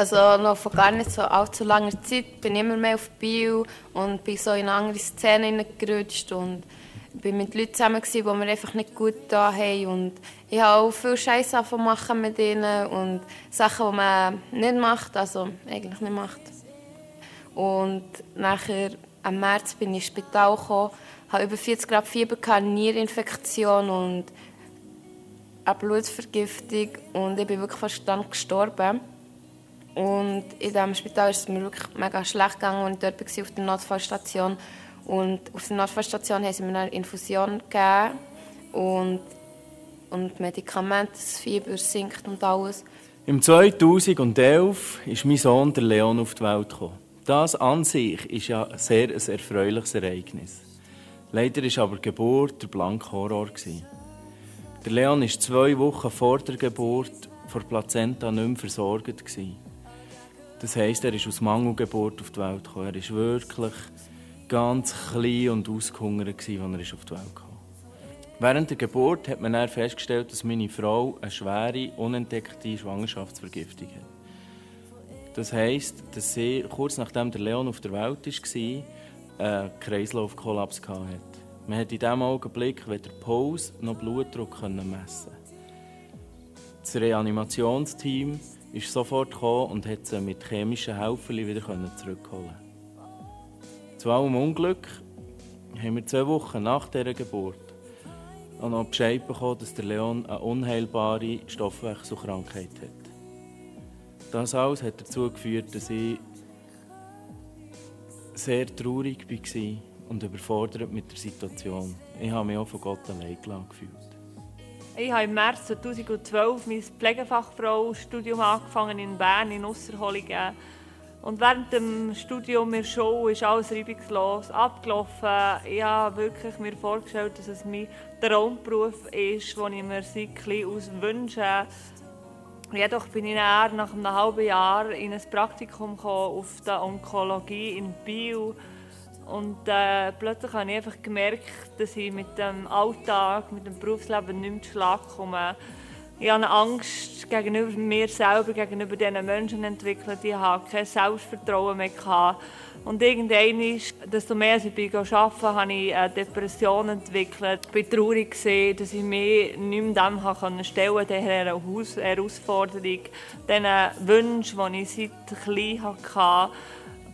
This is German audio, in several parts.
Also noch vor gar nicht so allzu langer Zeit bin ich immer mehr auf Bio und bin so in andere Szenen gerutscht und bin mit Leuten zusammen die mir einfach nicht gut da haben und ich habe auch viel Scheiße machen mit ihnen und Sachen, die man nicht macht, also eigentlich nicht macht. Und nachher im März bin ich ins Spital gekommen, habe über 40 Grad Fieber, eine Nierinfektion und eine Blutvergiftung und ich bin wirklich fast dann gestorben. Und in diesem Spital ist es mir wirklich mega schlecht gegangen, ich dort war, auf der Notfallstation. Und auf der Notfallstation haben sie mir eine Infusion gegeben und, und Medikamente, das Fieber sinkt und alles. Im 2011 ist mein Sohn der Leon auf die Welt gekommen. Das an sich ist ja ein sehr ein erfreuliches Ereignis. Leider war aber die Geburt der blanke Horror. Der Leon war zwei Wochen vor der Geburt vor Plazenta nicht mehr versorgt. Das heisst, er ist aus Mangelgeburt auf die Welt gekommen. Er ist wirklich ganz klein und ausgehungert, als er auf die Welt kam. Während der Geburt hat man dann festgestellt, dass meine Frau eine schwere, unentdeckte Schwangerschaftsvergiftung hat. Das heisst, dass sie kurz nachdem der Leon auf der Welt war, einen Kreislaufkollaps hatte. Man hat in diesem Augenblick weder Puls noch Blutdruck messen. Das Reanimationsteam ist sofort gekommen und hat sie mit chemischen Helfern wieder zurückholen. Zu allem Unglück haben wir zwei Wochen nach dieser Geburt auch noch Bescheid bekommen, dass der Leon eine unheilbare Stoffwechselkrankheit hat. Das alles hat dazu geführt, dass ich sehr traurig war und überfordert mit der Situation. Ich habe mich auch von Gott allein gefühlt. Ich habe im März 2012 mein Pflegefachfrau-Studium angefangen in Bern, in Ausserholingen. Und während dem Studium in der Schule ist alles reibungslos abgelaufen. Ich habe wirklich mir vorgestellt, dass es mein Traumberuf ist, den ich mir seit klein wünsche. Jedoch bin ich nach einem halben Jahr in ein Praktikum auf der Onkologie in Biel und äh, plötzlich habe ich einfach gemerkt, dass ich mit dem Alltag, mit dem Berufsleben nicht mehr zu Schlag komme. Ich habe eine Angst gegenüber mir selber, gegenüber diesen Menschen entwickelt. Ich habe kein Selbstvertrauen mehr. Gehabt. Und irgendwann, desto mehr ich bei arbeiten habe ich eine Depression entwickelt. Ich war traurig, dass ich mich nicht mehr dem stellen konnte, dieser Herausforderung, diesen Wünschen, die ich seit klein hatte.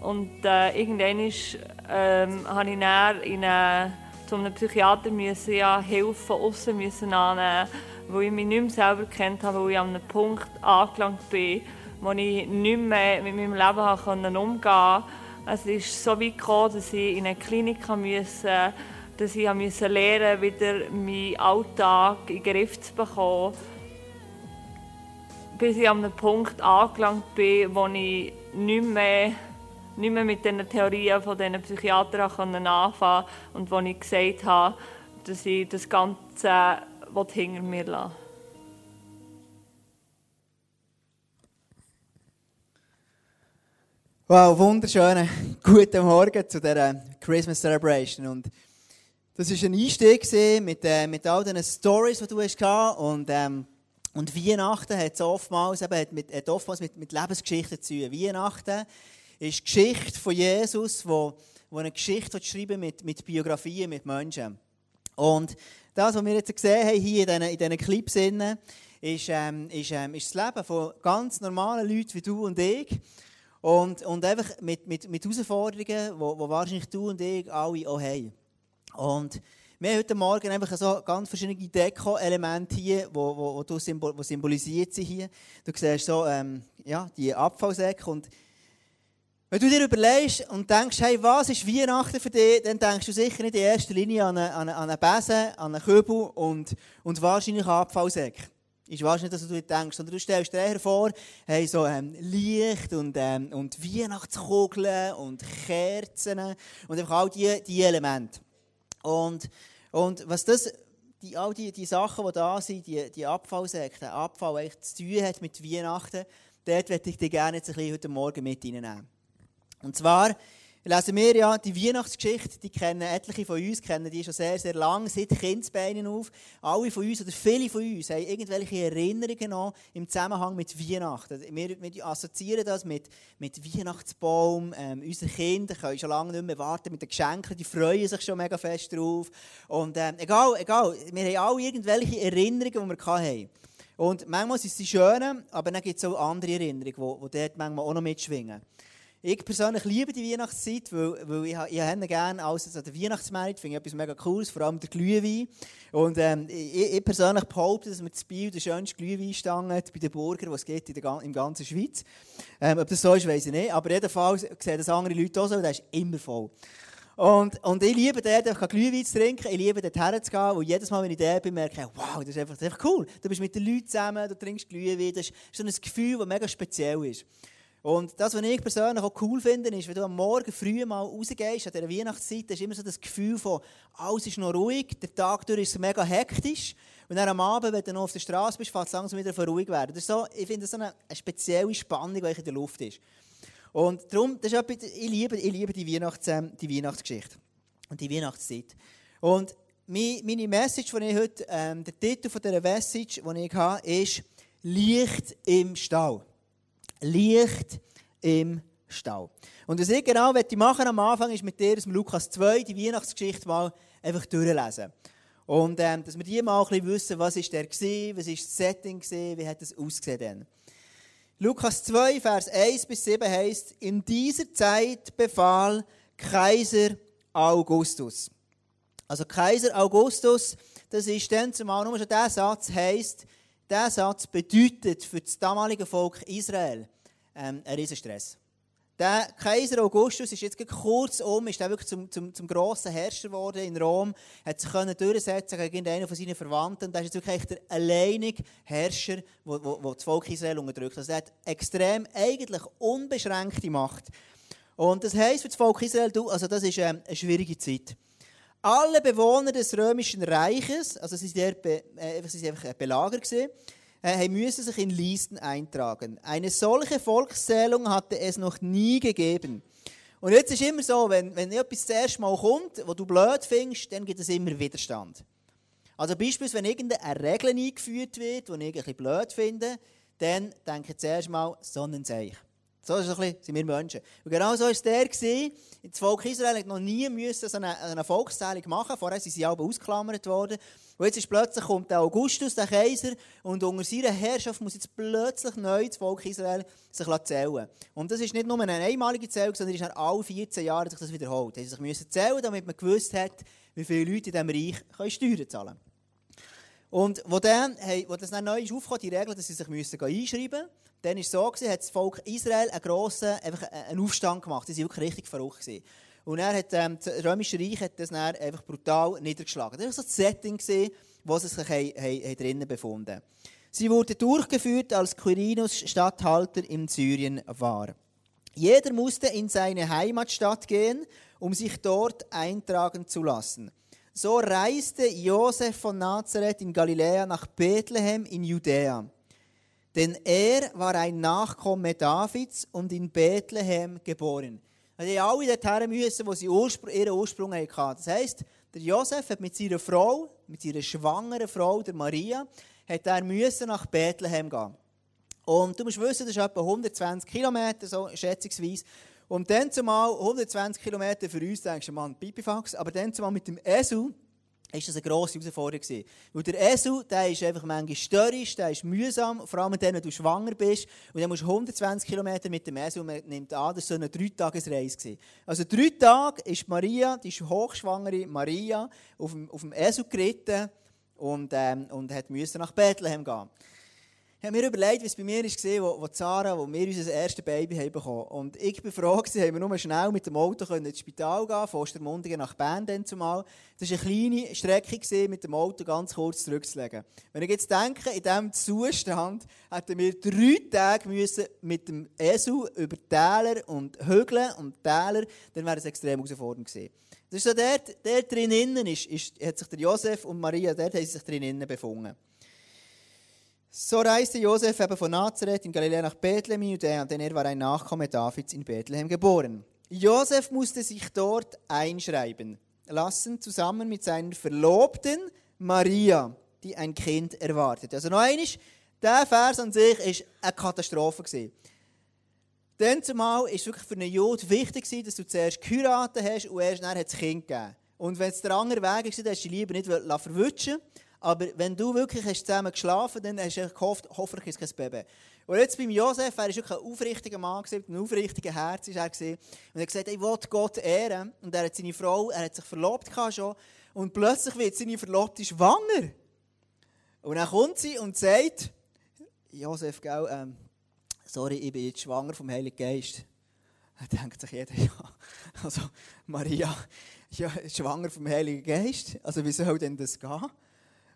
Und äh, irgendwann ist, ähm, habe ich dann in eine, zu einem Psychiater müssen, ja, Hilfe von außen annehmen, weil ich mich nicht mehr selber kennt habe, weil ich an einem Punkt angelangt bin, wo ich nicht mehr mit meinem Leben umgehen konnte. Es ist so weit gekommen, dass ich in eine Klinik musste, dass ich musste lernen, wieder meinen Alltag in den Griff zu bekommen. Bis ich an einem Punkt angelangt bin, wo ich nicht mehr nicht mehr mit den Theorien von diesen Psychiatern anfangen konnte und wo ich gesagt habe, dass ich das Ganze hinter mir lassen Wow, wunderschönen guten Morgen zu dieser Christmas Celebration. Und das war ein Einstieg mit, äh, mit all diesen Stories, die du hast und ähm, und Weihnachten hat oftmals, eben, hat mit, hat oftmals mit, mit Lebensgeschichten zu tun. Weihnachten ist die Geschichte von Jesus, wo, wo eine Geschichte schreiben mit, mit Biografien, mit Menschen. Und das, was wir jetzt gesehen haben hier in diesen, in diesen Clips, ist, ähm, ist, ähm, ist das Leben von ganz normalen Leuten wie du und ich. Und, und einfach mit, mit, mit Herausforderungen, die wahrscheinlich du und ich alle auch haben. Und wir haben heute Morgen einfach so ganz verschiedene Deko-Elemente hier, wo, wo, wo, symbol, wo symbolisiert sind hier. Du siehst so ähm, ja, die Abfallsäcke und wenn du dir überlegst und denkst, hey, was ist Weihnachten für dich, dann denkst du sicher nicht in erster Linie an einen, an einen Besen, an einen Kübel und, und wahrscheinlich an Abfallsäck. Ist wahrscheinlich, dass du denkst. Sondern du stellst dir eher vor, hey, so ähm, Licht und, ähm, und Weihnachtskugeln und Kerzen und einfach all diese die Elemente. Und, und was das, die, all die, die Sachen, die da sind, die, die Abfallsäcke, der Abfall eigentlich zu tun hat mit Weihnachten, dort möchte ich dich gerne jetzt ein bisschen heute Morgen mit reinnehmen. Und zwar lesen wir ja die Weihnachtsgeschichte, die kennen etliche von uns, kennen die schon sehr, sehr lange, seit Kindsbeinen auf. Alle von uns oder viele von uns haben irgendwelche Erinnerungen noch im Zusammenhang mit Weihnachten. Wir, wir assoziieren das mit, mit Weihnachtsbaum. Ähm, unsere Kinder können schon lange nicht mehr warten mit den Geschenken, die freuen sich schon mega fest drauf. Und ähm, egal, egal, wir haben alle irgendwelche Erinnerungen, die wir hatten. Und manchmal sind sie schön, aber dann gibt es auch andere Erinnerungen, die, die dort manchmal auch noch mitschwingen. Ich persönlich liebe die Weihnachtszeit, weil, weil ich, ich habe gerne alles also der Weihnachtsmarkt, finde ich etwas mega cooles, vor allem der Glühwein. Und ähm, ich, ich, persönlich behaupte, dass wir das Biel der schönste Glühwein stangen bei den Bürgern, was gibt in der in ganzen Schweiz. Ähm, ob das so ist, weiß ich nicht. Aber jedenfalls sehen das andere Leute auch so, der ist immer voll. Und, und ich liebe dort, einfach Glühwein zu trinken. Ich liebe dort herzugehen, und jedes Mal, wenn ich dort bin, merke ich, wow, das ist einfach, das ist einfach cool. Du bist mit den Leuten zusammen, du trinkst Glühwein. Das ist so ein Gefühl, das mega speziell ist. Und das, was ich persönlich auch cool finde, ist, wenn du am Morgen früh mal rausgehst, an dieser Weihnachtszeit, ist immer so das Gefühl von, alles ist noch ruhig, der Tag durch ist mega hektisch. Und dann am Abend, wenn du noch auf der Straße bist, fängt es langsam wieder ruhig werden. Das ist so, ich finde das so eine, eine spezielle Spannung, die in der Luft ist. Und darum, das ist etwas, ich liebe, ich liebe die, Weihnachts, ähm, die Weihnachtsgeschichte und die Weihnachtszeit. Und meine Message, die ich heute, ähm, der Titel von dieser Message, die ich habe, ist Licht im Stall. Licht im Stall. Und was ich genau machen am Anfang ist mit dir aus Lukas 2 die Weihnachtsgeschichte mal einfach durchlesen. Und ähm, dass wir die mal ein bisschen wissen, was ist der war, was ist das Setting gewesen, wie hat es ausgesehen. Lukas 2, Vers 1 bis 7 heißt: In dieser Zeit befahl Kaiser Augustus. Also Kaiser Augustus, das ist dann zumal nur schon der Satz heißt, dieser Satz bedeutet für das damalige Volk Israel ähm, einen Riesenstress. Der Kaiser Augustus ist jetzt kurzum ist wirklich zum, zum, zum grossen Herrscher geworden in Rom, hat sich können durchsetzen gegen einen von seinen Verwandten. Er ist jetzt wirklich der alleinige Herrscher, der das Volk Israel unterdrückt. Also er hat extrem, eigentlich unbeschränkte Macht. Und das heisst für das Volk Israel, also das ist ähm, eine schwierige Zeit. Alle Bewohner des römischen Reiches, also sie waren äh, einfach Belager gewesen, äh, sich in Listen eintragen. Eine solche Volkszählung hatte es noch nie gegeben. Und jetzt ist immer so, wenn, wenn etwas das erste Mal kommt, wo du blöd findest, dann gibt es immer Widerstand. Also beispielsweise, wenn irgendeine Regel eingeführt wird, die ich ein bisschen blöd finde, dann denke ich zuerst mal, Sonnenzeich. So ist ein bisschen, sind wir Menschen. Und genau so war es der. Das Volk Israel hat noch nie müssen so eine, eine Volkszählung machen Vorher sind sie aber ausgeklammert worden. Und jetzt ist plötzlich kommt der Augustus, der Kaiser, und unter seiner Herrschaft muss jetzt plötzlich neu das Volk Israel sich zählen Und das ist nicht nur eine einmalige Zählung, sondern es ist nach alle 14 Jahren sich das wiederholt. Sie sich zählen, damit man gewusst hat, wie viele Leute in diesem Reich Steuern zahlen können. Und wo, dann, hey, wo das dann neu ist aufgekommen, die Regel, dass sie sich müssen einschreiben müssen, dann war es so, gewesen, hat das Volk Israel einen grossen einfach einen Aufstand gemacht. Sie waren wirklich richtig verrückt. Gewesen. Und er hat, ähm, das Römische Reich hat das dann einfach brutal niedergeschlagen. Das war so das Setting, gewesen, wo sie sich he, he, he drinnen befunden Sie wurde durchgeführt, als Quirinus Statthalter in Syrien war. Jeder musste in seine Heimatstadt gehen, um sich dort eintragen zu lassen. So reiste Josef von Nazareth in Galiläa nach Bethlehem in Judäa. Denn er war ein Nachkomme Davids und in Bethlehem geboren. Also die alle dorthin müssen, wo sie Urspr ihren Ursprung hatten. Das heisst, der Josef hat mit seiner Frau, mit seiner schwangeren Frau, der Maria, hat er müssen nach Bethlehem gehen. Und du musst wissen, das ist etwa 120 Kilometer, so schätzungsweise. Und dann zumal 120 Kilometer für uns, denkst du, Mann, Pipifax, aber dann zumal mit dem Esel, ist das eine grosse Herausforderung. Weil der Esel, der ist einfach manchmal störrisch, der ist mühsam, vor allem dann, wenn du schwanger bist. Und dann musst du 120 Kilometer mit dem Esel, man nimmt an, das war so eine Dreitagesreise. Gewesen. Also drei Tage ist Maria, die hochschwangere Maria, auf dem, auf dem Esel geritten und, ähm, und hat nach Bethlehem gehen. Ich habe mir überlegt, wie es bei mir war, wo, wo Sarah, wo wir unser erstes Baby haben bekommen. Und ich war froh, dass wir nur schnell mit dem Auto ins Spital gehen von Ostermundigen nach Bern dann zumal. Das war eine kleine Strecke, mit dem Auto ganz kurz zurückzulegen. Wenn ich jetzt denke, in diesem Zustand hätten wir drei Tage müssen mit dem Esel über Täler und Hügel und Täler, dann wäre es extrem herausfordernd gewesen. Das ist so, dort, dort drinnen ist, ist, hat sich der Josef und Maria, dort haben sich drinnen befunden. So reiste Josef eben von Nazareth in Galiläa nach Bethlehem in Judäa, denn er war ein Nachkomme Davids in Bethlehem geboren. Josef musste sich dort einschreiben lassen, zusammen mit seiner Verlobten Maria, die ein Kind erwartet. Also noch einmal, der Vers an sich war eine Katastrophe. Gewesen. Dann zumal war es wirklich für einen Jude wichtig, dass du zuerst geheiratet hast und erst dann hat das Kind gegeben. Und wenn es der andere Weg war, dann hast du dich lieber nicht verwutschen aber wenn du wirklich hast zusammen geschlafen hast, dann hast du gehofft, hoffentlich ist kein Baby. Und jetzt beim Josef, er war wirklich ein aufrichtiger Mann, ein aufrichtiger Herz war er. Und er hat gesagt, ich will Gott ehren. Und er hat seine Frau, er hat sich verlobt schon. Und plötzlich wird seine Verlobte schwanger. Und dann kommt sie und sagt, Josef, gell, ähm, sorry, ich bin jetzt schwanger vom Heiligen Geist. Da denkt sich jeder, ja, also Maria, ja, schwanger vom Heiligen Geist, also wie soll denn das gehen?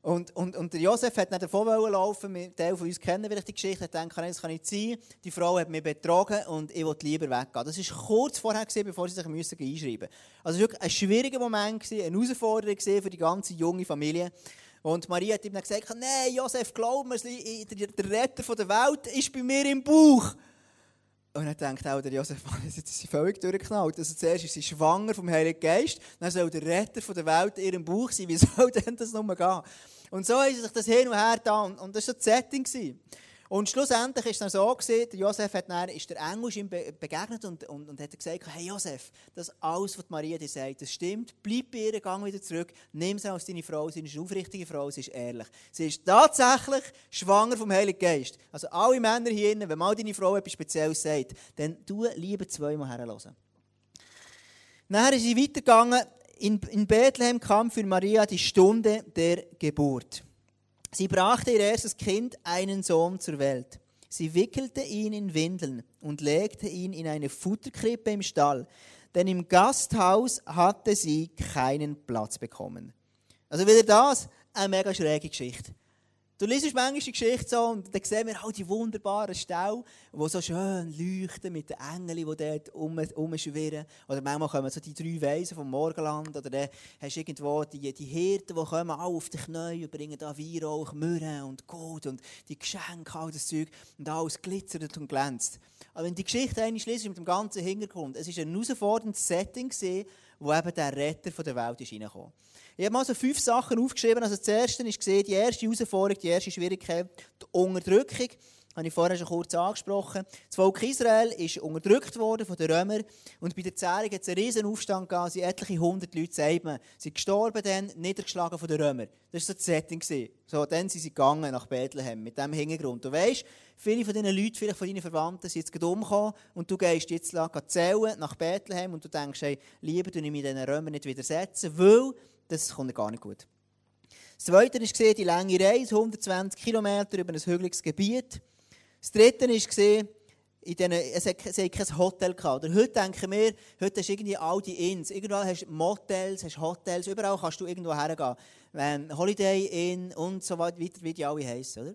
Und, und, und Josef hat nicht davon laufen mit Teil von uns kennen vielleicht die Geschichte, hat gedacht, das kann nicht sein. Die Frau hat mich betrogen und ich wollte lieber weggehen. Das war kurz vorher, bevor sie sich müssen einschreiben mussten. Also es war wirklich ein schwieriger Moment, eine Herausforderung für die ganze junge Familie. Und Maria hat ihm dann gesagt, nein, Josef, glaub mir, der Retter der Welt ist bei mir im Bauch. Und dann denkt auch der Josef, jetzt ist sie völlig durchgeknallt. Also zuerst ist sie schwanger vom Heiligen Geist, dann soll der Retter der Welt in ihrem Bauch sein. Wie soll denn das nur gehen? Und so ist sich das hin und her da und das war so das Setting. Und schlussendlich war es dann so, gewesen, Josef hat dann, ist der Engel ihm begegnet und, und, und hat gesagt, hey Josef, das alles, was Maria dir sagt, das stimmt, bleib bei ihr, gang wieder zurück, nimm sie als deine Frau, sie ist eine aufrichtige Frau, sie ist ehrlich. Sie ist tatsächlich schwanger vom Heiligen Geist. Also alle Männer hier innen, wenn mal deine Frau etwas Spezielles sagt, dann tu lieber zweimal herhören. Nachher ist sie weitergegangen, in, in Bethlehem kam für Maria die Stunde der Geburt. Sie brachte ihr erstes Kind, einen Sohn, zur Welt. Sie wickelte ihn in Windeln und legte ihn in eine Futterkrippe im Stall, denn im Gasthaus hatte sie keinen Platz bekommen. Also wieder das, eine mega schräge Geschichte. Du liest manchmal die Geschichte so und dann sehen wir all die wunderbaren Ställe, die so schön leuchten mit den Engeln, die dort rumschwirren. Oder manchmal kommen so die drei Weisen vom Morgenland. Oder dann hast du irgendwo die, die Hirten, die kommen alle auf die Knie und bringen da Weihrauch, Myrrhe und Gold und die Geschenke, all das Zeug. Und alles glitzert und glänzt. Aber wenn die Geschichte einmal liest mit dem ganzen Hintergrund, es war ein herausforderndes Setting, wo eben der Retter der Welt ist reingekommen ich habe mal so fünf Sachen aufgeschrieben. Also das erste ist gesehen, die erste Herausforderung, die erste Schwierigkeit, die Unterdrückung. Habe ich vorher schon kurz angesprochen. Das Volk Israel ist unterdrückt worden von den Römern. Und bei der Zählung hat es einen riesen Aufstand gegeben. Sie etliche hundert Leute, sagt man, sind gestorben dann, niedergeschlagen von den Römern. Das war so das Setting. So, dann sind sie gegangen nach Bethlehem mit diesem Hintergrund. Du weißt, viele von diesen Leuten, vielleicht von deinen Verwandten, sind jetzt umgekommen und du gehst jetzt zählen nach Bethlehem und du denkst, hey, lieber du mich diesen Römern nicht widersetzen, weil das kommt gar nicht gut. Das Zweite ist die lange Reise, 120 Kilometer über ein hügeliges Gebiet. Das Dritte gesehen, in es hat, es hat kein Hotel gehabt. Oder heute denken wir, heute hast du irgendwie all die Inns. Überall hast du Motels, hast Hotels, überall kannst du irgendwo hergehen. Holiday Inn und so weiter, wie die alle heißen, oder?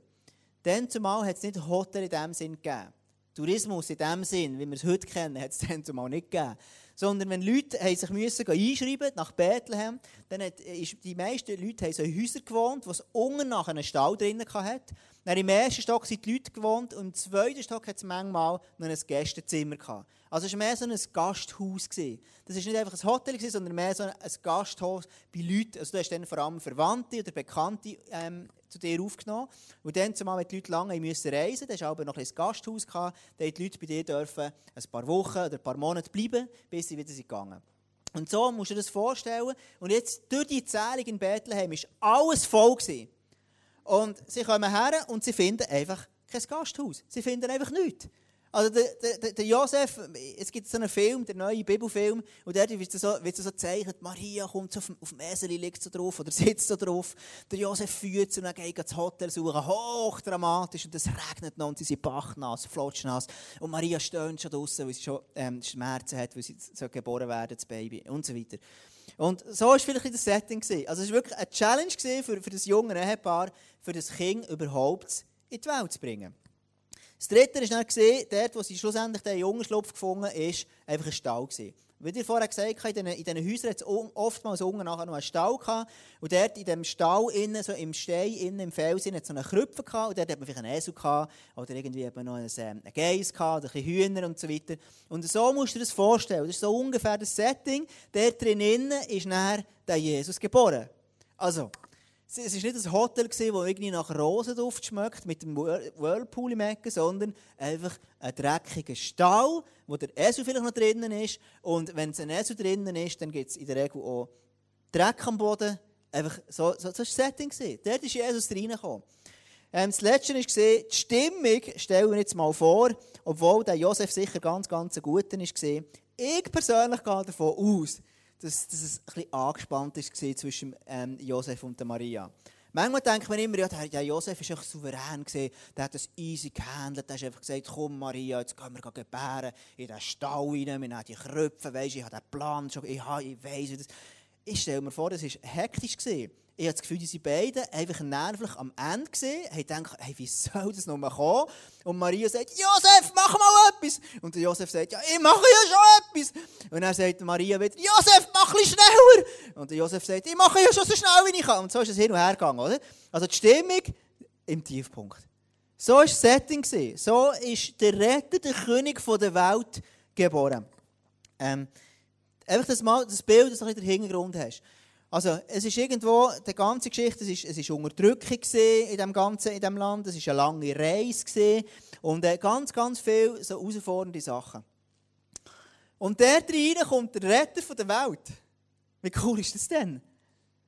Dann zumal hat es nicht Hotel in dem Sinn gegeben. Tourismus in dem Sinn, wie wir es heute kennen, hat es dann zumal nicht gegeben sondern wenn Leute sich müssen einschreiben nach Bethlehem, dann hat, ist, die meisten Leute haben so in Häusern gewohnt, wo es unten nach einem Stall drinnen hatte. Dann Im ersten Stock sind die Leute gewohnt und im zweiten Stock hat es manchmal noch ein Gästezimmer gehabt. Also es war mehr so ein Gasthaus. Gewesen. Das war nicht einfach ein Hotel, gewesen, sondern mehr so ein Gasthaus bei Leuten. Also du hast dann vor allem Verwandte oder Bekannte ähm, zu dir aufgenommen. Und dann, zumal die Leute lange müssen reisen mussten, da aber noch ein Gasthaus, gehabt, da die Leute bei dir dürfen ein paar Wochen oder ein paar Monate bleiben, bis sie wieder sind gegangen Und so musst du dir das vorstellen. Und jetzt, durch die Zählung in Bethlehem, war alles voll. Gewesen. Und sie kommen her und sie finden einfach kein Gasthaus. Sie finden einfach nichts. Also der, der, der Josef, es gibt so einen Film, der neue Bibelfilm, und dort wird so, wird so gezeichnet, Maria kommt so auf, auf dem Esel, liegt so drauf oder sitzt so drauf. Der Josef führt sie und dann geht das Hotel suchen, hochdramatisch, und es regnet noch und sie sind bachnass, flotschnass. Und Maria stöhnt schon draußen, weil sie schon ähm, Schmerzen hat, weil sie so geboren werden, das Baby und so weiter. Und so war vielleicht das Setting. Also es war wirklich eine Challenge für, für das junge Ehepaar, für das Kind überhaupt in die Welt zu bringen. Das Dritte ist dann dort, wo sie schlussendlich den Jungenschlupf gefunden ist, einfach ein Stall gewesen. Wie ihr vorher gesagt habt, in diesen Häusern hat es oftmals unten nachher noch einen Stall gehabt. Und dort in diesem Stall, innen, so im Stein, innen im Fels, hat es so einen Krüpfer gehabt. Und dort hat man vielleicht einen Esel gehabt. Oder irgendwie eben noch einen, ähm, einen Geiss gehabt, oder ein Hühner und so weiter. Und so musst du dir das vorstellen. Das ist so ungefähr das Setting. Dort drinnen ist nachher der Jesus geboren. Also, es war nicht ein Hotel, das irgendwie nach Rosenduft schmeckt, mit dem Whirlpool im Ecken, sondern einfach ein dreckiger Stall, wo der Esel vielleicht noch drinnen ist. Und wenn es ein Esel drinnen ist, dann gibt es in der Regel auch Dreck am Boden. Einfach so, so, so war das Setting. Dort ist Jesus reingekommen. Ähm, das Letzte war, die Stimmung, stellen wir jetzt mal vor, obwohl der Josef sicher ganz, ganz ein guter war, ich persönlich gehe davon aus, dass, dass es bisschen angespannt war zwischen ähm, Josef und Maria. Manchmal denkt man immer, ja, der Josef war echt souverän, gewesen, der hat das easy gehandelt, der hat einfach gesagt, komm Maria, jetzt können wir gebären, in den Stall rein, wir nehmen die Kröpfe, weisst, ich habe den Plan schon, ich, ich weiss, ich stelle mir vor, das war hektisch. Gewesen. Ich habe das Gefühl, diese beiden einfach nervlich am Ende gesehen, haben gedacht, hey, wie soll das noch mal kommen? Und Maria sagt, Josef, mach mal etwas. Und der Josef sagt, ja, ich mache ja schon etwas. Und dann sagt Maria wieder, Josef, mach ein schneller. Und der Josef sagt, ich mache ja schon so schnell, wie ich kann. Und so ist es hin und her gegangen, oder? Also die Stimmung im Tiefpunkt. So war das Setting. So ist der Retter, der König der Welt geboren. Ähm, einfach das, mal, das Bild, das du den Hintergrund hast. Also, es ist irgendwo, die ganze Geschichte, es ist, es ist Unterdrückung in diesem ganzen, in dem Land, es ist eine lange Reise gewesen, und äh, ganz, ganz viele so herausfordernde Sachen. Und dort rein kommt der Retter der Welt. Wie cool ist das denn?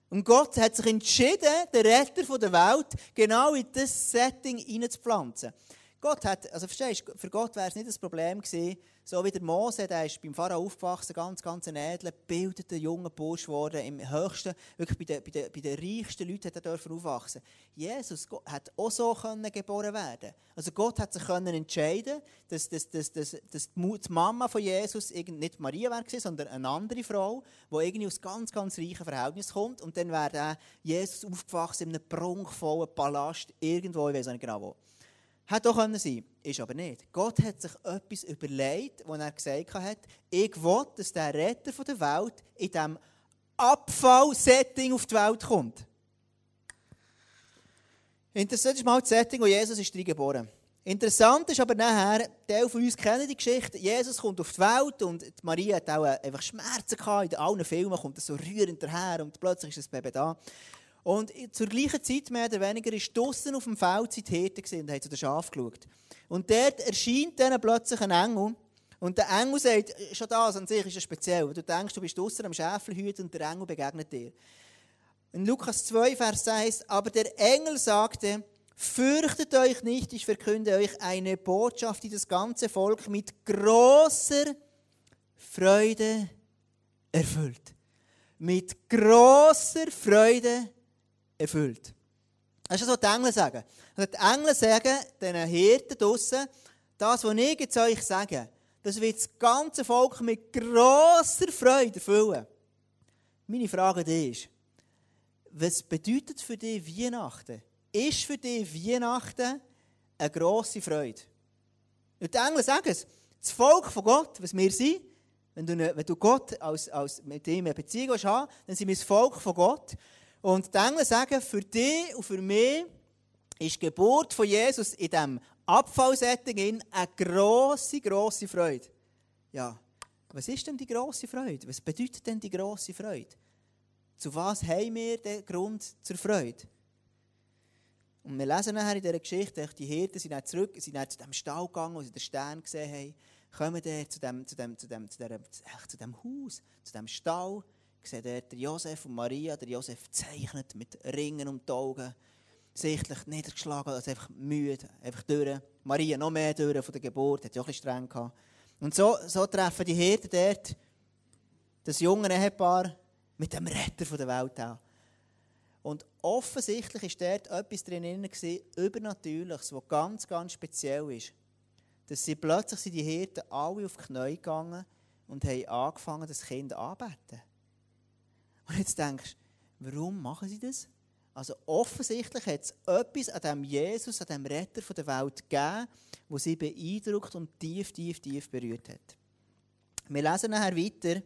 Und Gott hat sich entschieden, den Retter der Welt genau in das Setting hineinzupflanzen. Gott hat, also verstehst du, für Gott wäre es nicht das Problem gewesen, so wie der Mose, der ist beim Pharao aufgewachsen, ganz, ganz ein edler, gebildeter junger Bursch geworden, im höchsten, wirklich bei den, bei den, bei den reichsten Leuten hat er aufwachsen. Jesus Gott, hat auch so können geboren werden. Also Gott hat sich können entscheiden, dass, dass, dass, dass, dass die Mama von Jesus nicht Maria war, sondern eine andere Frau, die irgendwie aus ganz, ganz reichen Verhältnissen kommt. Und dann wäre Jesus aufgewachsen in einem prunkvollen Palast irgendwo, ich weiß nicht genau wo. Hätte auch sein können ist aber nicht. Gott hat sich etwas überlegt, wo er gesagt hat, ich will, dass der Retter der Welt in diesem Abfallsetting auf die Welt kommt. Interessant ist mal das Setting, wo Jesus ist geboren Interessant ist aber nachher, Teil von uns kennen die Geschichte, Jesus kommt auf die Welt und Maria hat auch einfach Schmerzen gehabt. In allen Filmen kommt er so rührend daher und plötzlich ist das Baby da. Und zur gleichen Zeit, mehr oder weniger, ist draußen auf dem Feld die Hirte und hat zu den Schafen geschaut. Und dort erscheint dann plötzlich ein Engel. Und der Engel sagt, schon das an sich ist ja speziell. Du denkst, du bist draußen am Schäferhüten und der Engel begegnet dir. In Lukas 2, Vers 10 heißt, aber der Engel sagte, fürchtet euch nicht, ich verkünde euch eine Botschaft, die das ganze Volk mit großer Freude erfüllt. Mit großer Freude erfüllt erfüllt. Das ist das, was die Engel sagen. Also die Engel sagen den Hirten draussen, das, was ich jetzt euch sage, das wird das ganze Volk mit grosser Freude erfüllen. Meine Frage ist, was bedeutet für dich Weihnachten? Ist für dich Weihnachten eine grosse Freude? Und die Engel sagen es, das Volk von Gott, was wir sind, wenn du, wenn du Gott als, als, mit ihm eine Beziehung hast, dann sind wir das Volk von Gott. Und die Engel sagen, für dich und für mich ist die Geburt von Jesus in diesem Abfallsetting eine grosse, grosse Freude. Ja, was ist denn die grosse Freude? Was bedeutet denn die grosse Freude? Zu was haben wir den Grund zur Freude? Und wir lesen nachher in dieser Geschichte, die Hirten sind dann zurück, sind dann zu dem Stall gegangen, wo sie den Stern gesehen haben, kommen dann zu dem, zu dem, zu dem, zu dem, zu dem Haus, zu dem Stall, sehe dort Josef und Maria. Der Josef zeichnet mit Ringen um die Augen. Sichtlich niedergeschlagen, also einfach müde, einfach durch. Maria noch mehr durch von der Geburt, hat ja auch ein bisschen streng gehabt. Und so, so treffen die Hirten dort das junge Ehepaar mit dem Retter der Welt an. Und offensichtlich war dort etwas drin, Übernatürliches, was ganz, ganz speziell ist. Dass sie plötzlich sind die Hirten alle auf die Knie gegangen und haben angefangen, das Kind anzubeten. Und jetzt denkst du, warum machen sie das? Also offensichtlich hat es etwas an dem Jesus, an dem Retter der Welt gegeben, wo sie beeindruckt und tief, tief, tief berührt hat. Wir lesen nachher weiter.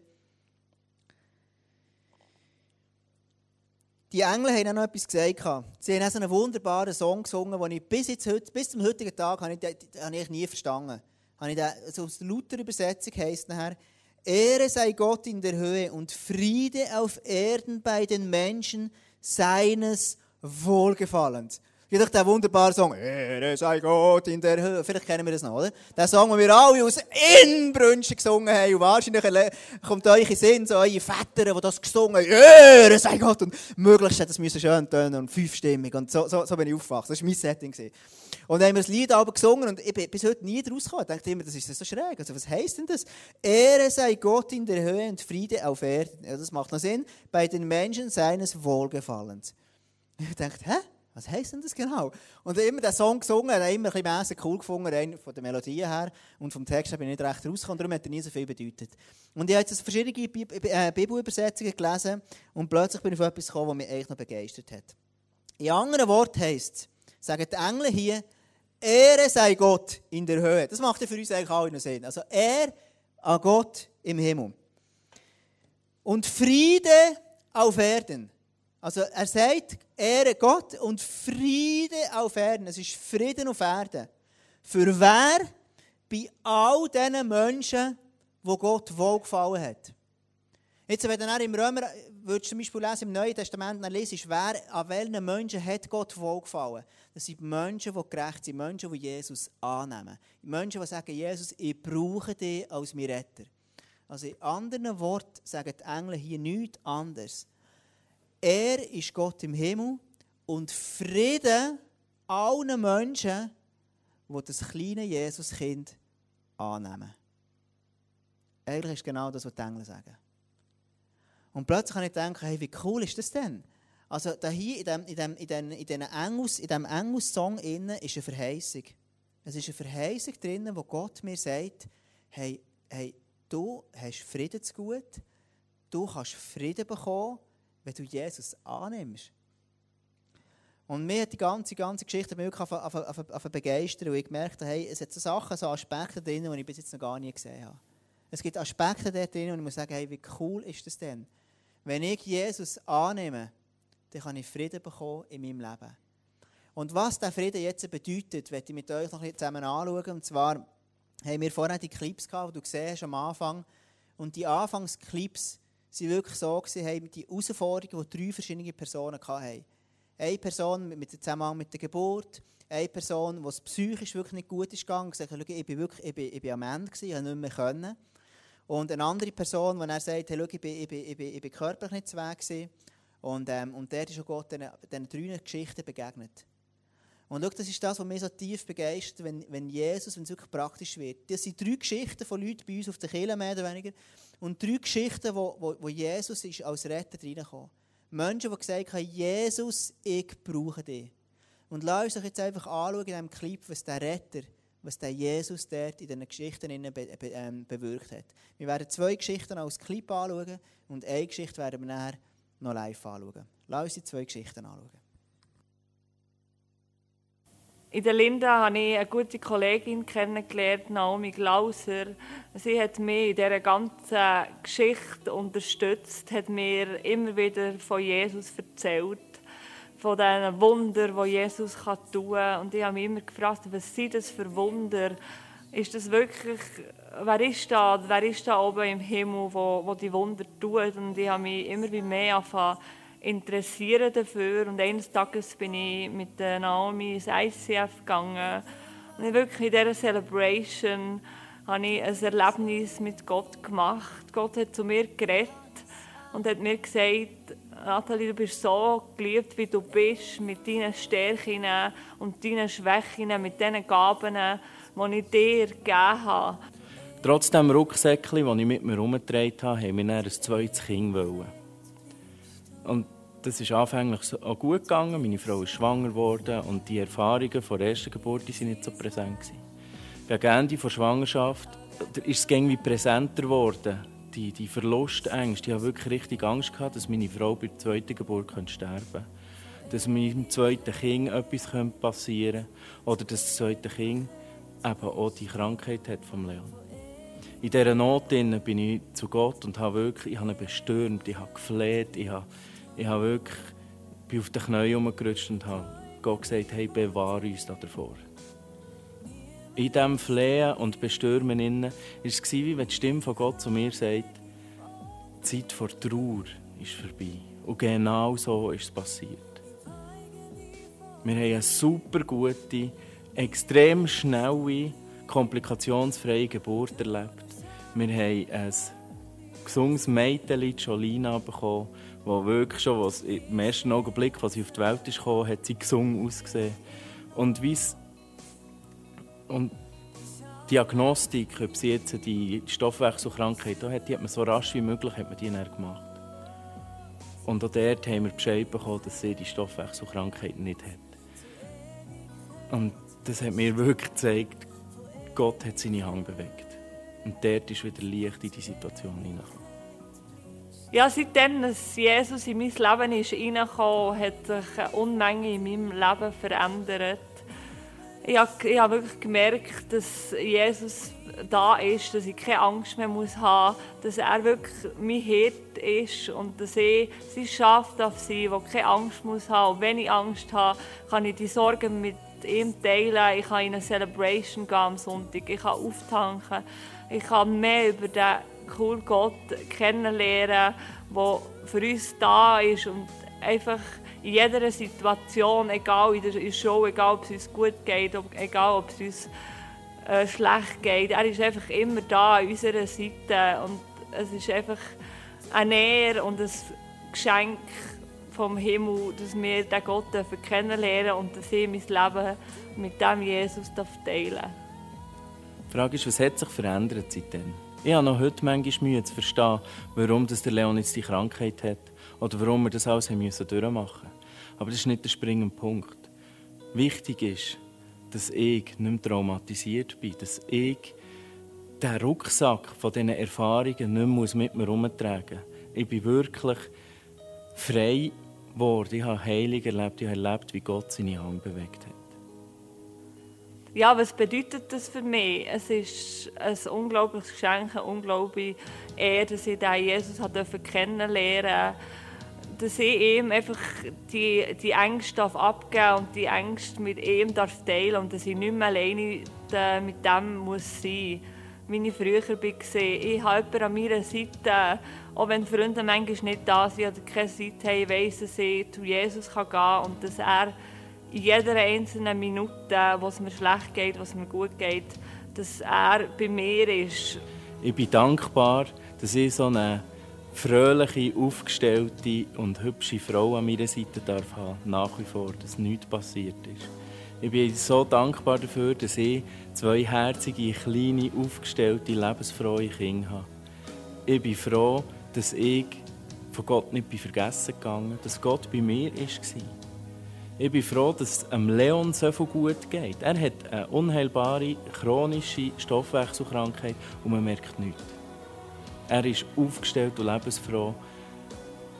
Die Engel haben auch noch etwas gesagt. Sie haben auch so einen wunderbaren Song gesungen, den ich bis, jetzt bis zum heutigen Tag habe ich, habe ich nie verstanden habe. Also aus der Luther-Übersetzung heisst nachher, Ehre sei Gott in der Höhe und Friede auf Erden bei den Menschen seines Wohlgefallens. Gibt doch den wunderbaren Song, Ehre sei Gott in der Höhe. Vielleicht kennen wir das noch, oder? Den Song, den wir alle aus Inbrünsten gesungen haben. Und wahrscheinlich kommt euch in Sinn, so eure Väter, die das gesungen haben, Ehre sei Gott. Und möglichst hat es schön tönen und fünfstimmig. Und so, so, so bin ich aufgewachsen. Das war mein Setting. Und dann haben wir das Lied aber gesungen und ich bin bis heute nie rausgekommen. Ich dachte immer, das ist so schräg. Also was heisst denn das? Ehre sei Gott in der Höhe und Friede auf Erden. Ja, das macht noch Sinn. Bei den Menschen seines Wohlgefallens. Ich dachte, hä? Was heisst denn das genau? Und immer den Song gesungen, hat immer ein bisschen cool gefunden, rein von der Melodie her. Und vom Text bin ich nicht recht rausgekommen, darum hat er nie so viel bedeutet. Und ich habe jetzt verschiedene äh, Bibelübersetzungen gelesen und plötzlich bin ich auf etwas gekommen, das mich eigentlich noch begeistert hat. In anderen Worten heisst es, sagen die Engel hier, Ehre sei Gott in der Höhe. Das macht ja für uns eigentlich auch einen Sinn. Also er an Gott im Himmel. Und Friede auf Erden. Also er sagt, Ehre Gott und Friede auf Erden. Es ist Frieden auf Erden. Für wer? Bei all diesen Menschen, wo Gott wohlgefallen hat. Jetzt, wenn du im Römer, würdest zum Beispiel lesen, im Neuen Testament lesen, wer, an welchen Menschen hat Gott wohlgefallen? Das sind Menschen, die gerecht sind, Menschen, die Jesus annehmen. Menschen, die sagen, Jesus, ich brauche dich als mein Retter. Also in anderen Worten sagen die Engel hier nichts anderes er ist Gott im Himmel und Frieden allen Menschen, die das kleine Jesuskind annehmen. Eigentlich ist genau das, was die Engel sagen. Und plötzlich kann ich denken, hey, wie cool ist das denn? Also da hier in diesem in dem, in dem, in dem Engels, in dem Engels-Song ist eine Verheißung. Es ist eine Verheißung drin, wo Gott mir sagt, hey, hey, du hast Frieden zu gut, du kannst Frieden bekommen, wenn du Jesus annimmst. Und mir hat die ganze, ganze Geschichte mich wirklich auf begeistert, und ich gemerkt habe, hey, es hat so Sachen, so Aspekte drin, die ich bis jetzt noch gar nie gesehen habe. Es gibt Aspekte dort drin, und ich muss sagen, hey, wie cool ist das denn? Wenn ich Jesus annehme, dann kann ich Frieden bekommen in meinem Leben. Und was der Frieden jetzt bedeutet, werde ich mit euch noch ein zusammen anschauen. Und zwar haben wir vorhin die Clips gehabt, die du gesehen hast am Anfang. Und die Anfangsclips, sie wirklich so gewesen, die Herausforderungen, die drei verschiedene Personen hatten. Eine Person mit dem Zusammenhang mit der Geburt, eine Person, die psychisch wirklich nicht gut ist gegangen, gesagt, ich bin wirklich, ich bin, ich bin am Ende gewesen, ich konnte nicht mehr können. Und eine andere Person, die er sagt, hey, ich, bin, ich, bin, ich, bin, ich bin körperlich nicht zu gewesen. Und, ähm, und der ist auch Gott diesen drei Geschichten begegnet. Und das ist das, was mich so tief begeistert, wenn, wenn Jesus, wenn es wirklich praktisch wird. Das sind drei Geschichten von Leuten bei uns auf der Kirche, mehr oder weniger. Und drei Geschichten, wo, wo, wo Jesus ist als Retter reingekommen. Menschen, die gesagt haben, Jesus, ich brauche dich. Und lass uns doch jetzt einfach anschauen in diesem Clip, was der Retter, was der Jesus dort in diesen Geschichten be, be, ähm, bewirkt hat. Wir werden zwei Geschichten als Clip anschauen und eine Geschichte werden wir nachher noch live anschauen. Lass uns die zwei Geschichten anschauen. In der Linda habe ich eine gute Kollegin kennengelernt, Naomi Glauser. Sie hat mich in dieser ganzen Geschichte unterstützt, hat mir immer wieder von Jesus erzählt, von diesen Wundern, die Jesus tun kann. Und ich habe mich immer gefragt, was sind das für Wunder? Ist das wirklich, wer ist da, wer ist da oben im Himmel, wo, wo die Wunder tut? Und ich habe mich immer mehr angefangen, interessieren dafür. Und eines Tages bin ich mit Naomi ins ICF gegangen. Und ich wirklich in dieser Celebration habe ich ein Erlebnis mit Gott gemacht. Gott hat zu mir geredet und hat mir gesagt, Nathalie, du bist so geliebt, wie du bist, mit deinen Stärken und deinen Schwächen, mit diesen Gaben, die ich dir gegeben habe. Trotz dem Rucksäckchen, das ich mit mir herumgetragen habe, haben wir ein zweites Kind wollen. Und das ist anfänglich auch gut gegangen. Meine Frau ist schwanger geworden und die Erfahrungen von der ersten Geburt waren nicht so präsent. Gegen Ende der Schwangerschaft ist es irgendwie präsenter geworden. Die, die Verlustängste. Ich hatte wirklich richtig Angst, gehabt, dass meine Frau bei der zweiten Geburt sterben könnte. Dass meinem zweiten Kind etwas passieren könnte. Oder dass das zweite Kind eben auch die Krankheit hat vom Leon. in dieser Not bin ich zu Gott und habe wirklich, ich habe ihn bestürmt, ich habe gefleht, ich habe, ich habe wirklich, bin auf den Knien herumgerutscht und habe Gott gesagt, hey, bewahre uns davor. In diesem Flehen und Bestürmen war es wie wenn die Stimme von Gott zu mir sagt, die Zeit vor Trauer ist vorbei. Und genau so ist es passiert. Wir haben eine super gute, extrem schnelle, komplikationsfreie Geburt erlebt. Wir haben ein gesundes Mädchen, Jolina, bekommen, wo wirklich schon was, im ersten Augenblick, als sie auf die Welt ist gekommen, hat sie gesungen ausgesehen. Und wie und Diagnostik, ob sie jetzt die Stoffwechselkrankheit hat, die hat man so rasch wie möglich hat man die gemacht. Und auch dort haben wir Bescheid bekommen, dass sie die Stoffwechselkrankheit nicht hat. Und das hat mir wirklich gezeigt, Gott hat seine Hand bewegt. Und dort ist wieder Licht in die Situation hineingekommen. Ja, seitdem dass Jesus in mein Leben ist reingekommen, hat sich eine Unmenge in meinem Leben verändert. Ich habe, ich habe wirklich gemerkt, dass Jesus da ist, dass ich keine Angst mehr muss haben muss, dass er wirklich mein Hirt ist und dass ich sein Schaf darf sein, der keine Angst muss haben. Und wenn ich Angst habe, kann ich die Sorgen mit ihm teilen. Ich kann in eine Celebration gehen am Sonntag. Ich kann auftanken. Ich kann mehr über den coolen Gott kennenlernen, der für uns da ist und einfach in jeder Situation, egal in der Show, egal ob es uns gut geht, egal ob es uns äh, schlecht geht, er ist einfach immer da an unserer Seite und es ist einfach eine Nähe und ein Geschenk vom Himmel, dass wir den Gott kennenlernen und dass ich mein Leben mit dem Jesus teilen darf. Die Frage ist, was hat sich verändert seitdem? Ich habe noch heute manchmal Mühe zu verstehen, warum das der Leon jetzt die Krankheit hat oder warum wir das alles müssen durchmachen Aber das ist nicht der springende Punkt. Wichtig ist, dass ich nicht mehr traumatisiert bin, dass ich den Rucksack von diesen Erfahrungen nicht mehr mit mir herumtragen muss. Ich bin wirklich frei geworden. Ich habe Heilung erlebt. Ich habe erlebt, wie Gott seine Hand bewegt hat. Ja, was bedeutet das für mich? Es ist ein unglaubliches Geschenk, eine unglaubliche Ehre, dass ich den Jesus kennenlernen durfte. Dass ich ihm einfach die, die Ängste abgeben und die Ängste mit ihm darf teilen und dass ich nicht mehr alleine mit dem muss sein muss, wie ich früher war. Ich habe jemanden an meiner Seite, auch wenn Freunde manchmal nicht da sind oder keine Zeit haben, weiss, dass ich zu Jesus gehen kann und dass er in jeder einzelnen Minute, wo es mir schlecht geht, wo es mir gut geht, dass er bei mir ist. Ich bin dankbar, dass ich so eine fröhliche, aufgestellte und hübsche Frau an meiner Seite darf haben, nach wie vor, dass nichts passiert ist. Ich bin so dankbar dafür, dass ich zwei herzige, kleine, aufgestellte, lebensfrohe Kinder habe. Ich bin froh, dass ich von Gott nicht vergessen gegangen dass Gott bei mir war. Ich bin froh, dass es Leon so viel gut geht. Er hat eine unheilbare, chronische Stoffwechselkrankheit und man merkt nichts. Er ist aufgestellt und lebensfroh.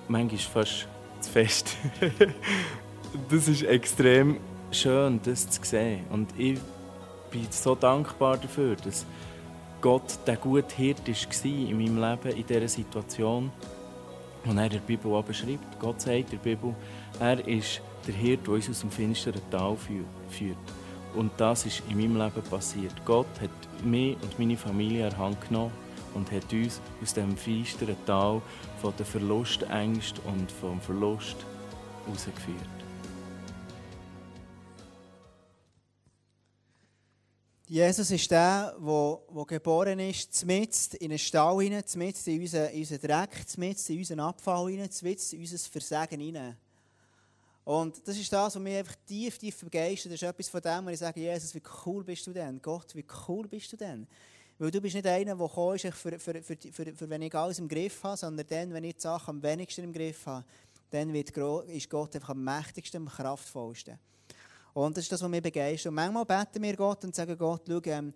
Manchmal fast zu fest. das ist extrem schön, das zu sehen. Und ich bin so dankbar dafür, dass Gott der gute Hirt war in meinem Leben, in dieser Situation, und er in der Bibel beschreibt. Gott sagt in der Bibel, er ist der Hirt, der uns aus dem finsteren Tal führt. Und das ist in meinem Leben passiert. Gott hat mich und meine Familie an Hand genommen und hat uns aus dem finsteren Tal von der Verlustängst und vom Verlust herausgeführt. Jesus ist der, der, geboren ist, mitten in einen Stall hinein, mitten in unseren, in unseren Dreck, mitten in unseren Abfall hinein, mitten in unser Versagen hinein. Und das ist das, was mich einfach tief, tief begeistert. Das ist etwas von dem, wo ich sage, Jesus, wie cool bist du denn? Gott, wie cool bist du denn? Weil du bist nicht einer, der ist, für, für, für, für, für wenn ich alles im Griff habe, sondern dann, wenn ich die Sachen am wenigsten im Griff habe, dann wird, ist Gott einfach am mächtigsten, am kraftvollsten. Und das ist das, was mich begeistert. Und manchmal beten wir Gott und sagen, Gott, schau, ähm,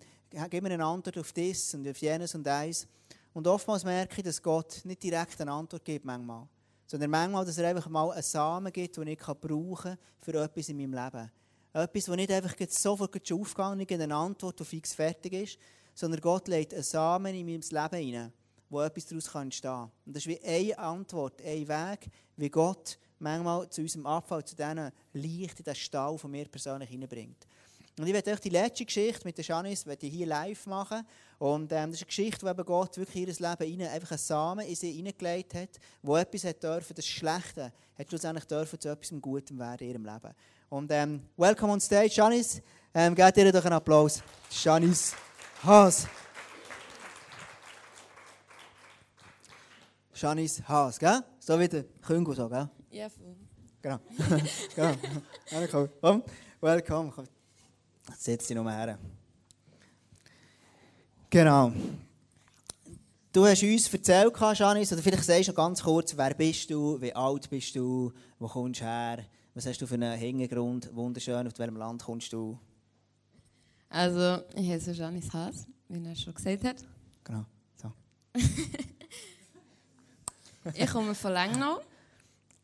gib mir eine Antwort auf das und auf jenes und eins. Und oftmals merke ich, dass Gott nicht direkt eine Antwort gibt, manchmal. Sondern manchmal, dass er einfach mal einen Samen gibt, den ich brauchen kann für etwas in meinem Leben. Etwas, das nicht einfach sofort schon aufgegangen ist, eine Antwort, die fix fertig ist, sondern Gott legt einen Samen in mein Leben hinein, wo etwas daraus entstehen kann. Und das ist wie eine Antwort, ein Weg, wie Gott manchmal zu unserem Abfall, zu diesen Licht in den Stall von mir persönlich hineinbringt. Und ich werde euch die letzte Geschichte mit der Janice ich hier live machen. Und ähm, das ist eine Geschichte, wo eben Gott wirklich ihr Leben rein, einfach einen Samen in sie hineingelegt hat, wo etwas hat dürfen, das Schlechte hat schlussendlich dürfen zu etwas Gutem werden in ihrem Leben. Und ähm, welcome on stage, Janice. Ähm, gebt ihr doch einen Applaus. Janice Haas. Janice Haas, gell? So wie der Küngo so, gell? Ja, voll. Genau. genau. Welcome. Setz dich nochmal her. Genau. Du hast uns erzählt, Janice, oder vielleicht sagst du noch ganz kurz, wer bist du, wie alt bist du, wo kommst du her, was hast du für einen Hintergrund, wunderschön, auf welchem Land kommst du? Also, ich heiße Janice Haas, wie er schon gesagt hat. Genau, so. ich komme von Lengnau,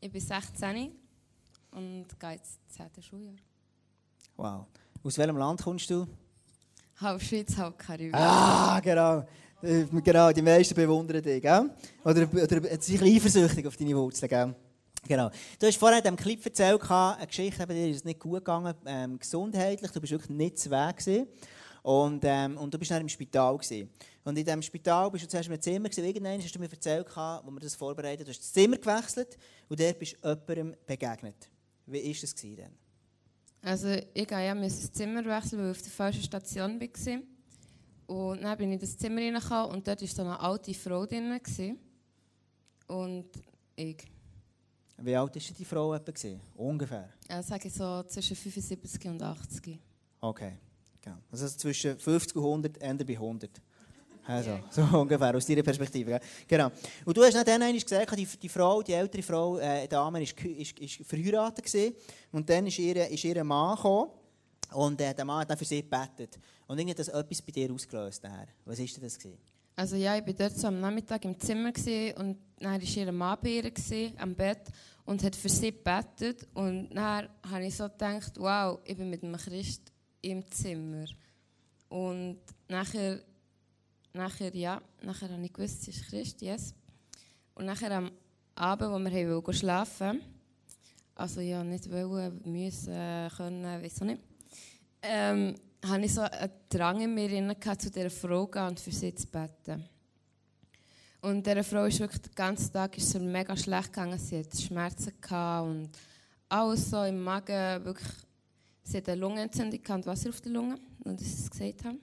ich bin 16 und gehe ins 10. Schuljahr. Wow. Aus welchem Land kommst du? Halb Schweiz, halb Karibik. Ah, genau. Äh, genau, die meisten bewundern dich, gell? Oder, oder sind eifersüchtig auf deine Wurzeln, gell? Genau. Du hast vorhin in diesem Clip erzählt, eine Geschichte, dir ist es nicht gut gegangen, ähm, gesundheitlich, du bist wirklich nicht zu Weg gewesen. Und, ähm, und du bist dann im Spital. Gewesen. Und in diesem Spital bist du zuerst einem Zimmer. Gewesen. Irgendwann hast du mir erzählt, wo wir das vorbereitet Du hast das Zimmer gewechselt und dort bist du jemandem begegnet. Wie war das denn? Also ich musste das Zimmer wechseln, weil ich auf der falschen Station war. Und dann bin ich in das Zimmer reingekommen und dort war so eine alte Frau drin. Und ich. Wie alt war die Frau etwa? Ungefähr? Ja, sage ich so zwischen 75 und 80. Okay. Genau. Also zwischen 50 und 100, Ende bei 100. Also, so ungefähr, aus deiner Perspektive. Genau. Und du hast dann einmal gesagt, die, die Frau, die ältere Frau, äh, Dame, ist, ist, ist verheiratet gewesen. Und dann ist ihr, ist ihr Mann gekommen. Und äh, der Mann hat dann für sie gebetet. Und irgendwie hat das etwas bei dir ausgelöst. Nachher. Was war das? Gewesen? Also ja, ich war dort so am Nachmittag im Zimmer gewesen, und dann war ihr Mann bei ihr gewesen, am Bett und hat für sie gebetet. Und dann habe ich so gedacht, wow, ich bin mit einem Christ im Zimmer. Und nachher nachher, ja, nachher habe ich gewusst, es ist Christ, yes. Und nachher am Abend, wo wir wollten schlafen also ja, nicht wollen, müssen, können, weiß auch nicht, ähm, hatte ich so einen Drang in mir gehabt, zu dieser Frau gehen und für sie zu beten. Und dieser Frau ist wirklich den ganzen Tag ist mega schlecht gegangen. Sie hatte Schmerzen gehabt und alles so im Magen. Wirklich, sie hatte eine Lungenentzündung und Wasser auf der Lunge, und sie es gesagt haben.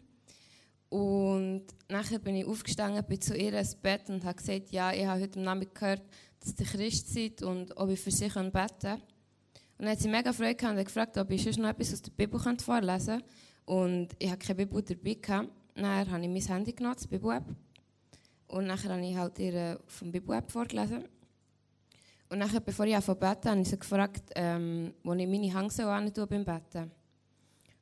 Und nachher bin ich aufgestanden, bin zu ihr ins Bett und habe gesagt, ja, ich habe heute Abend gehört, dass ihr Christ seid und ob ich für sie beten kann. Und dann hat sie mega Freude gehabt und gefragt, ob ich schon noch etwas aus der Bibel vorlesen könnte. Und ich hatte keine Bibel dabei. Gehabt. Dann habe ich mein Handy genommen, das Bibel-App. Und nachher habe ich halt ihr vom Bibel-App vorgelesen. Und nachher, bevor ich anfangen beten, habe ich sie gefragt, ähm, wo ich meine Hänge so beim Betten.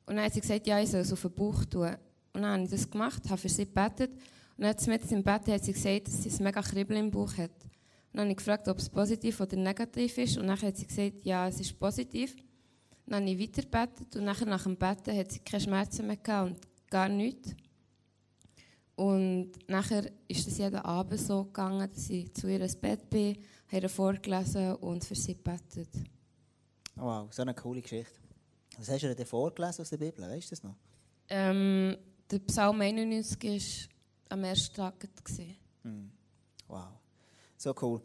Und dann hat sie gesagt, ja, ich soll es auf den Bauch tun. Und dann habe ich das gemacht, habe für sie gebetet. Und dann mit im Bett hat sie gesagt, dass sie ein mega Kribbeln im Bauch hat. Und dann habe ich gefragt, ob es positiv oder negativ ist. Und dann hat sie gesagt, ja, es ist positiv. Dann habe ich weiter gebetet und nachher nach dem Betten hat sie keine Schmerzen mehr gehabt und gar nichts. Und nachher ist es jeden Abend so gegangen, dass ich zu ihr ins Bett bin, habe ihr vorgelesen und für sie gebetet. Wow, so eine coole Geschichte. Was hast du dir vorgelesen aus der Bibel? Weißt du das noch? Ähm, der Psalm 91 war am ersten Tag. Hm. Wow, so cool.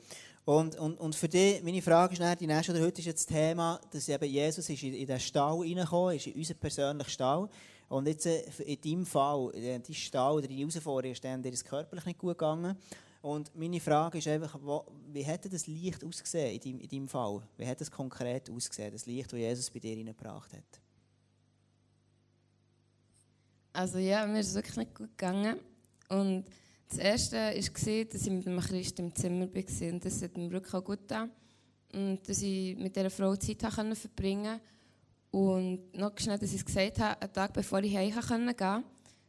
Und, und, und für dich, meine Frage ist nachher, die nächste oder heute ist jetzt das Thema, dass eben Jesus ist in, in den Stall reingekommen ist, in unseren persönlichen Stall. Und jetzt äh, in deinem Fall, in deinem Stall oder die Herausforderung ist dann dir ist körperlich nicht gut gegangen. Und meine Frage ist einfach, wo, wie hat das Licht ausgesehen in deinem, in deinem Fall? Wie hat es konkret ausgesehen, das Licht, das Jesus bei dir reingebracht hat? Also ja, mir ist es wirklich nicht gut gegangen. Und das Erste war, dass ich mit einem Christ im Zimmer war. Und das hat mir wirklich auch gut getan. Und dass ich mit dieser Frau Zeit verbringen konnte. Und noch schnell, dass ich es gesagt habe, einen Tag bevor ich heim gehen konnte,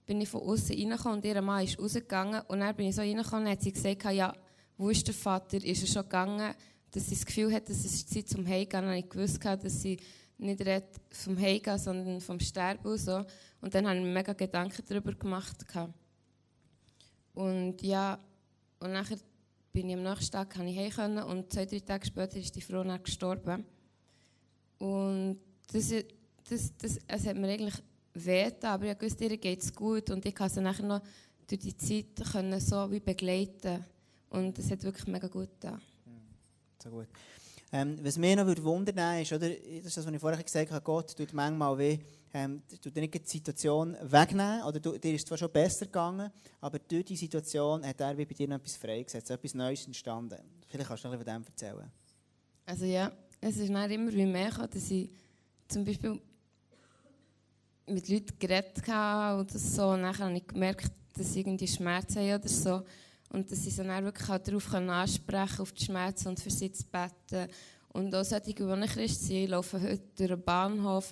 bin ich von außen reingekommen und ihr Mann ist rausgegangen. Und dann bin ich so reingekommen und hat sie gesagt, ja, wo ist der Vater? Ist er schon gegangen? Dass sie das Gefühl hat, dass es Zeit zum Heimgehen. Und ich gewusst, dass sie nicht vom Heimgehen, sondern vom Sterben und so. Und dann habe ich mir mega Gedanken darüber gemacht. Und ja, und nachher bin ich am nächsten Tag kann ich heim und zwei, drei Tage später ist die Frau dann gestorben. Und das, das, das, es hat mir eigentlich weh aber ich wusste, ihr geht es gut und ich konnte sie nachher noch durch die Zeit können so wie begleiten und es hat wirklich mega gut getan. So gut. Ähm, was mich noch wundern ist, oder, das ist das, was ich vorher gesagt habe, Gott tut manchmal weh, ähm, tut nicht die Situation wegnehmen, oder du, dir ist zwar schon besser gegangen, aber durch die Situation hat er wie bei dir noch etwas freigesetzt, etwas Neues entstanden. Vielleicht kannst du noch von dem erzählen. Also ja, es ist dann immer wie mehr, dass ich zum Beispiel mit Leuten geredet habe oder so, und dann habe ich gemerkt, dass sie irgendwie Schmerzen haben oder so. Und dass sie so dann wirklich auch darauf ansprechen auf die Schmerzen und für sie zu beten. Und auch solche, die nicht Christ sind, laufen heute durch den Bahnhof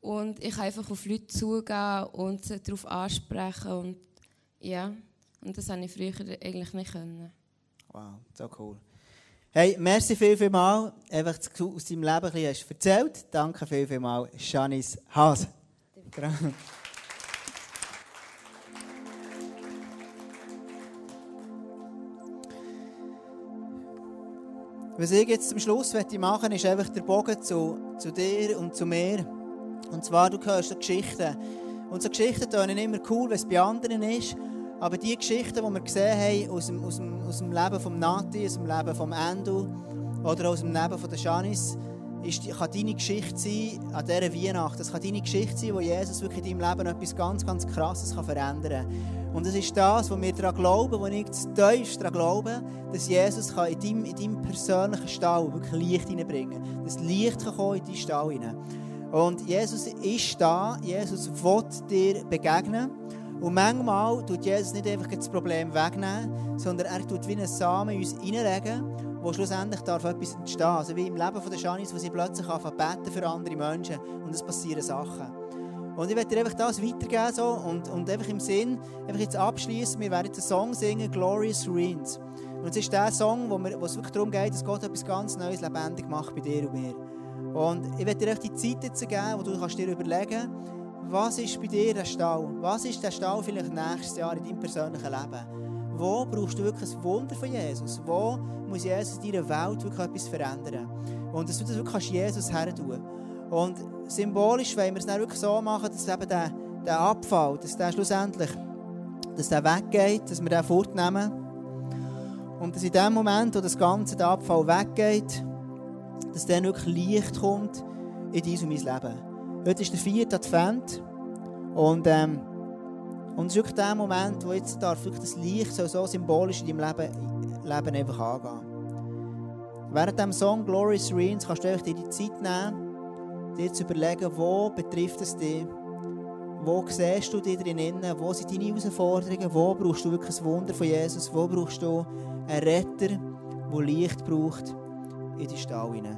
und ich kann einfach auf Leute zugehen und sie darauf ansprechen. Und ja, und das konnte ich früher eigentlich nicht können. Wow, so cool. Hey, merci viel, viel mal. Einfach aus deinem Leben ein bisschen hast erzählt. Danke viel, viel mal, Janice Haas. Was ich jetzt zum Schluss machen möchte, ist einfach der Bogen zu, zu dir und zu mir. Und zwar, du hörst so Geschichten. Und so Geschichten tönen immer cool, wenn es bei anderen ist. Aber die Geschichten, die wir gesehen haben aus dem, aus dem, aus dem Leben von Nati, aus dem Leben von Endo oder aus dem Leben von der Janice, ist, kann deine Geschichte sein an dieser Weihnacht. Das kann deine Geschichte sein, wo Jesus wirklich in deinem Leben etwas ganz, ganz Krasses kann verändern kann. Und das ist das, wo wir daran glauben, wo ich tiefst daran glaube, dass Jesus kann in, deinem, in deinem persönlichen Stall wirklich Licht hineinbringen kann. Das Licht kann kommen in deinen Stall hinein. Und Jesus ist da, Jesus will dir begegnen. Und manchmal tut Jesus nicht einfach das Problem wegnehmen, sondern er tut wie einen Samen in uns hineinlegen wo schlussendlich darf etwas entstehen. Also wie im Leben der Janice, wo sie plötzlich beten für andere Menschen und es passieren Sachen. Und ich werde dir einfach das weitergeben so, und, und einfach im Sinn, einfach jetzt abschließen. Wir werden jetzt einen Song singen, Glorious Ruins. Und es ist der Song, wo, wir, wo es wirklich darum geht, dass Gott etwas ganz Neues lebendig macht bei dir und mir. Und ich werde dir echt die Zeit jetzt geben, wo du kannst dir überlegen was ist bei dir der Stau? Was ist der Stau vielleicht nächstes Jahr in deinem persönlichen Leben? Wo brauchst du wirklich ein Wunder von Jesus? Wo muss Jesus in deiner Welt wirklich etwas verändern? Und dass du das wirklich Jesus her tun Und symbolisch wollen wir es dann wirklich so machen, dass eben der, der Abfall, dass der schlussendlich dass der weggeht, dass wir den fortnehmen. Und dass in dem Moment, wo das ganze der Abfall weggeht, dass dann wirklich Licht kommt in dein und mein Leben. Heute ist der vierte Advent und ähm, und es ist wirklich der Moment, wo jetzt darf wirklich das Licht so, so symbolisch in deinem Leben, Leben einfach angehen. Während dem Song Glorious Reigns kannst du dir die Zeit nehmen, dir zu überlegen, wo betrifft es dich, wo siehst du dich drinnen, wo sind deine Herausforderungen, wo brauchst du wirklich ein Wunder von Jesus, wo brauchst du einen Retter, der Licht braucht in die Stall hinein.